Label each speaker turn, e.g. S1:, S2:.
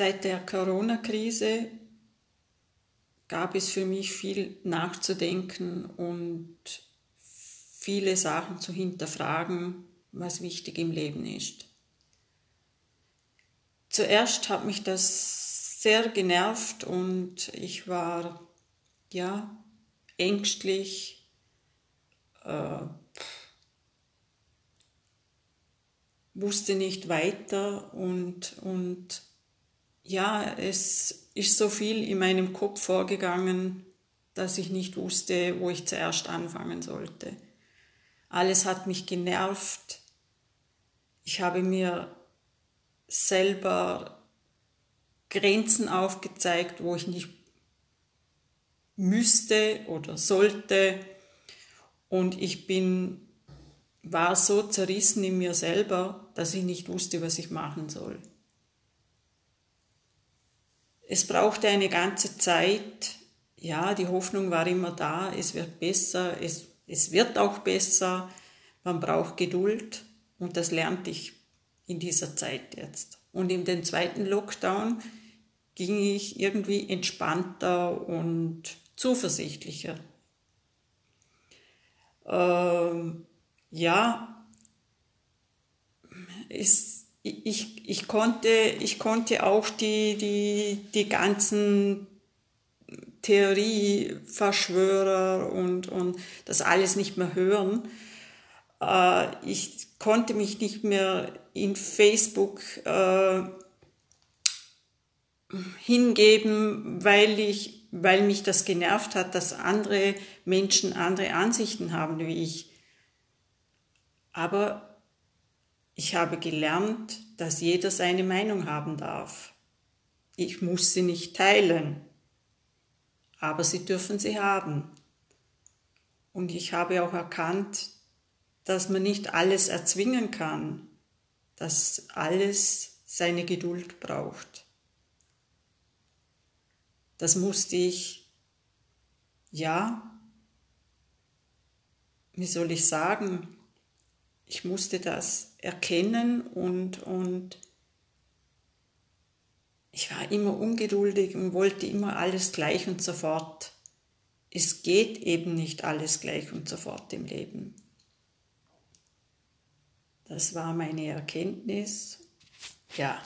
S1: Seit der Corona-Krise gab es für mich viel nachzudenken und viele Sachen zu hinterfragen, was wichtig im Leben ist. Zuerst hat mich das sehr genervt und ich war ja ängstlich, äh, wusste nicht weiter und, und ja, es ist so viel in meinem Kopf vorgegangen, dass ich nicht wusste, wo ich zuerst anfangen sollte. Alles hat mich genervt. Ich habe mir selber Grenzen aufgezeigt, wo ich nicht müsste oder sollte. Und ich bin, war so zerrissen in mir selber, dass ich nicht wusste, was ich machen soll. Es brauchte eine ganze Zeit. Ja, die Hoffnung war immer da, es wird besser, es, es wird auch besser. Man braucht Geduld und das lernte ich in dieser Zeit jetzt. Und in den zweiten Lockdown ging ich irgendwie entspannter und zuversichtlicher. Ähm, ja, es ich, ich, konnte, ich konnte auch die, die, die ganzen Theorieverschwörer und, und das alles nicht mehr hören. Äh, ich konnte mich nicht mehr in Facebook äh, hingeben, weil ich, weil mich das genervt hat, dass andere Menschen andere Ansichten haben wie ich. Aber ich habe gelernt, dass jeder seine Meinung haben darf. Ich muss sie nicht teilen, aber sie dürfen sie haben. Und ich habe auch erkannt, dass man nicht alles erzwingen kann, dass alles seine Geduld braucht. Das musste ich, ja, wie soll ich sagen, ich musste das erkennen und, und ich war immer ungeduldig und wollte immer alles gleich und sofort. Es geht eben nicht alles gleich und sofort im Leben. Das war meine Erkenntnis. Ja,